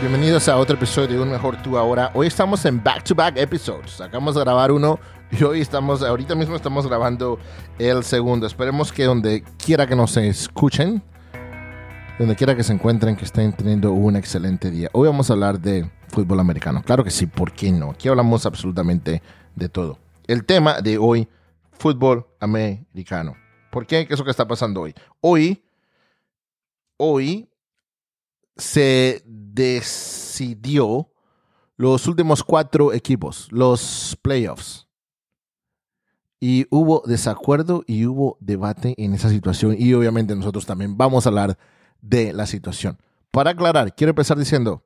bienvenidos a otro episodio de Un Mejor Tú Ahora. Hoy estamos en back-to-back episodes. Acabamos de grabar uno y hoy estamos, ahorita mismo estamos grabando el segundo. Esperemos que donde quiera que nos escuchen, donde quiera que se encuentren, que estén teniendo un excelente día. Hoy vamos a hablar de fútbol americano. Claro que sí, ¿por qué no? Aquí hablamos absolutamente de todo. El tema de hoy, fútbol americano. ¿Por qué? ¿Qué es lo que está pasando hoy? Hoy, hoy se decidió los últimos cuatro equipos, los playoffs. Y hubo desacuerdo y hubo debate en esa situación. Y obviamente nosotros también vamos a hablar de la situación. Para aclarar, quiero empezar diciendo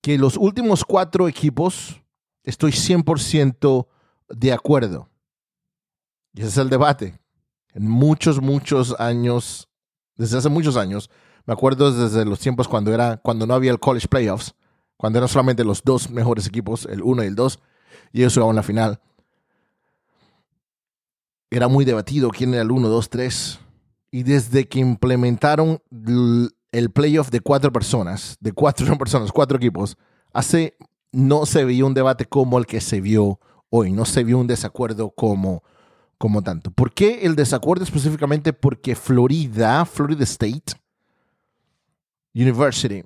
que los últimos cuatro equipos estoy 100% de acuerdo. Y ese es el debate. En muchos, muchos años, desde hace muchos años, me acuerdo desde los tiempos cuando, era, cuando no había el college playoffs, cuando eran solamente los dos mejores equipos, el 1 y el 2, y ellos jugaban la final. Era muy debatido quién era el 1, 2, 3. Y desde que implementaron el playoff de cuatro personas, de cuatro personas, cuatro equipos, hace no se veía un debate como el que se vio hoy, no se vio un desacuerdo como, como tanto. ¿Por qué el desacuerdo específicamente? Porque Florida, Florida State University,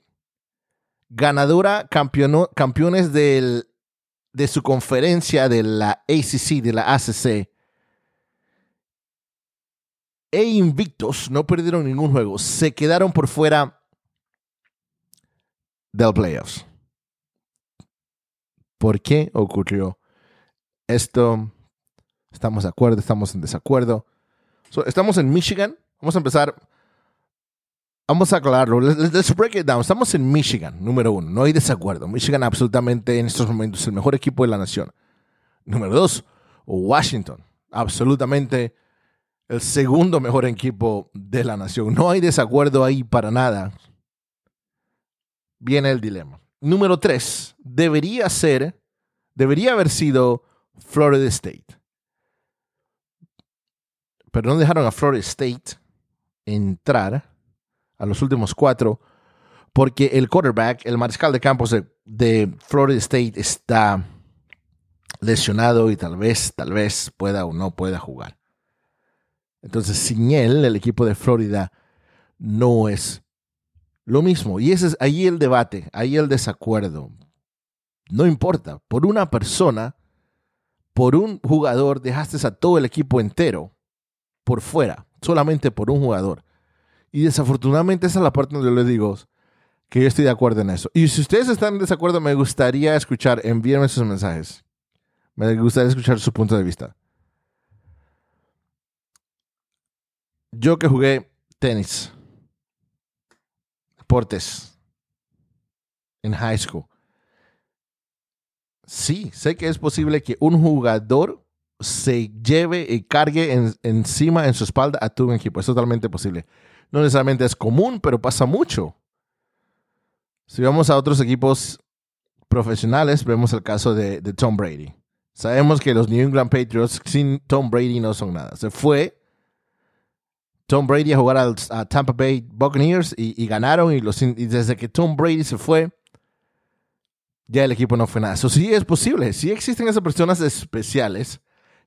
ganadora, campeones del, de su conferencia de la ACC, de la ACC, e invictos, no perdieron ningún juego, se quedaron por fuera del playoffs. ¿Por qué ocurrió esto? Estamos de acuerdo, estamos en desacuerdo. estamos en Michigan. Vamos a empezar. Vamos a aclararlo. Let's break it down. Estamos en Michigan, número uno. No hay desacuerdo. Michigan absolutamente en estos momentos el mejor equipo de la nación. Número dos, Washington. Absolutamente el segundo mejor equipo de la nación. No hay desacuerdo ahí para nada. Viene el dilema. Número tres, debería ser, debería haber sido Florida State. Pero no dejaron a Florida State entrar a los últimos cuatro porque el quarterback, el mariscal de campos de, de Florida State está lesionado y tal vez, tal vez pueda o no pueda jugar. Entonces, sin él, el equipo de Florida no es lo mismo. Y ese es ahí el debate, ahí el desacuerdo. No importa, por una persona, por un jugador, dejaste a todo el equipo entero por fuera, solamente por un jugador. Y desafortunadamente esa es la parte donde les digo que yo estoy de acuerdo en eso. Y si ustedes están en desacuerdo, me gustaría escuchar, envíenme sus mensajes. Me gustaría escuchar su punto de vista. Yo que jugué tenis, deportes en high school. Sí, sé que es posible que un jugador se lleve y cargue encima en su espalda a tu equipo. Es totalmente posible. No necesariamente es común, pero pasa mucho. Si vamos a otros equipos profesionales, vemos el caso de, Tom Brady. Sabemos que los New England Patriots sin Tom Brady no son nada. Se fue Tom Brady a jugar a Tampa Bay Buccaneers y, ganaron. Y, los, desde que Tom Brady se fue, ya el equipo no fue nada. Eso sí es posible. Sí existen esas personas especiales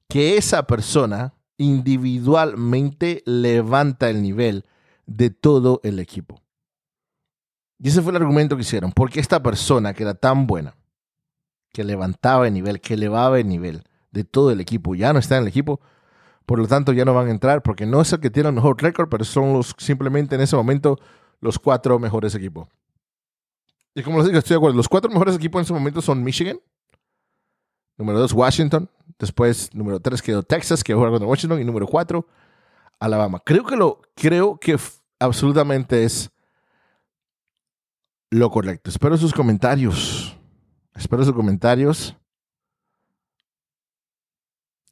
que esa persona individualmente levanta el nivel de todo el equipo. Y ese fue el argumento que hicieron. Porque esta persona que era tan buena, que levantaba el nivel, que elevaba el nivel de todo el equipo, ya no está en el equipo, por lo tanto ya no van a entrar porque no es el que tiene el mejor récord, pero son los simplemente en ese momento los cuatro mejores equipos. Y como les digo, estoy de acuerdo, los cuatro mejores equipos en ese momento son Michigan, número dos Washington, después número tres quedó Texas, que juega contra Washington, y número cuatro Alabama. Creo que lo, creo que absolutamente es lo correcto. Espero sus comentarios. Espero sus comentarios.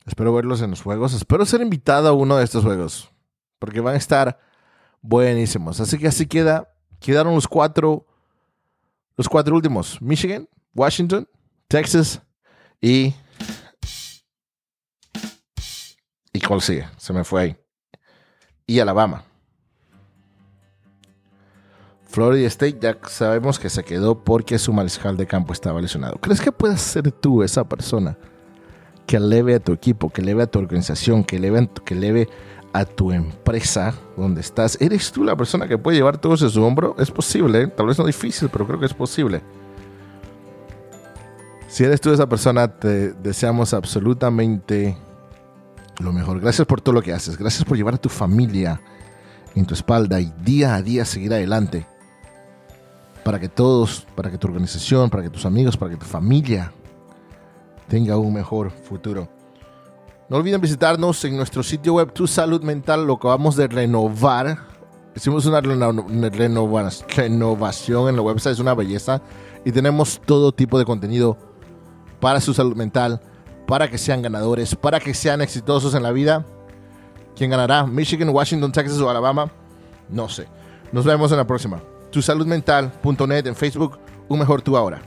Espero verlos en los juegos. Espero ser invitado a uno de estos juegos. Porque van a estar buenísimos. Así que así queda. Quedaron los cuatro. Los cuatro últimos. Michigan, Washington, Texas y. ¿Y sigue? Se me fue ahí. Y Alabama. Florida State ya sabemos que se quedó porque su mariscal de campo estaba lesionado. ¿Crees que puedes ser tú esa persona que eleve a tu equipo, que eleve a tu organización, que eleve, que eleve a tu empresa donde estás? ¿Eres tú la persona que puede llevar todo eso en su hombro? Es posible, ¿eh? tal vez no difícil, pero creo que es posible. Si eres tú esa persona, te deseamos absolutamente lo mejor. Gracias por todo lo que haces. Gracias por llevar a tu familia en tu espalda y día a día seguir adelante. Para que todos, para que tu organización, para que tus amigos, para que tu familia tenga un mejor futuro. No olviden visitarnos en nuestro sitio web Tu Salud Mental. Lo acabamos de renovar. Hicimos una renovación en la website. Es una belleza. Y tenemos todo tipo de contenido para su salud mental, para que sean ganadores, para que sean exitosos en la vida. ¿Quién ganará? ¿Michigan, Washington, Texas o Alabama? No sé. Nos vemos en la próxima. Tu salud mental.net en Facebook. Un mejor tú ahora.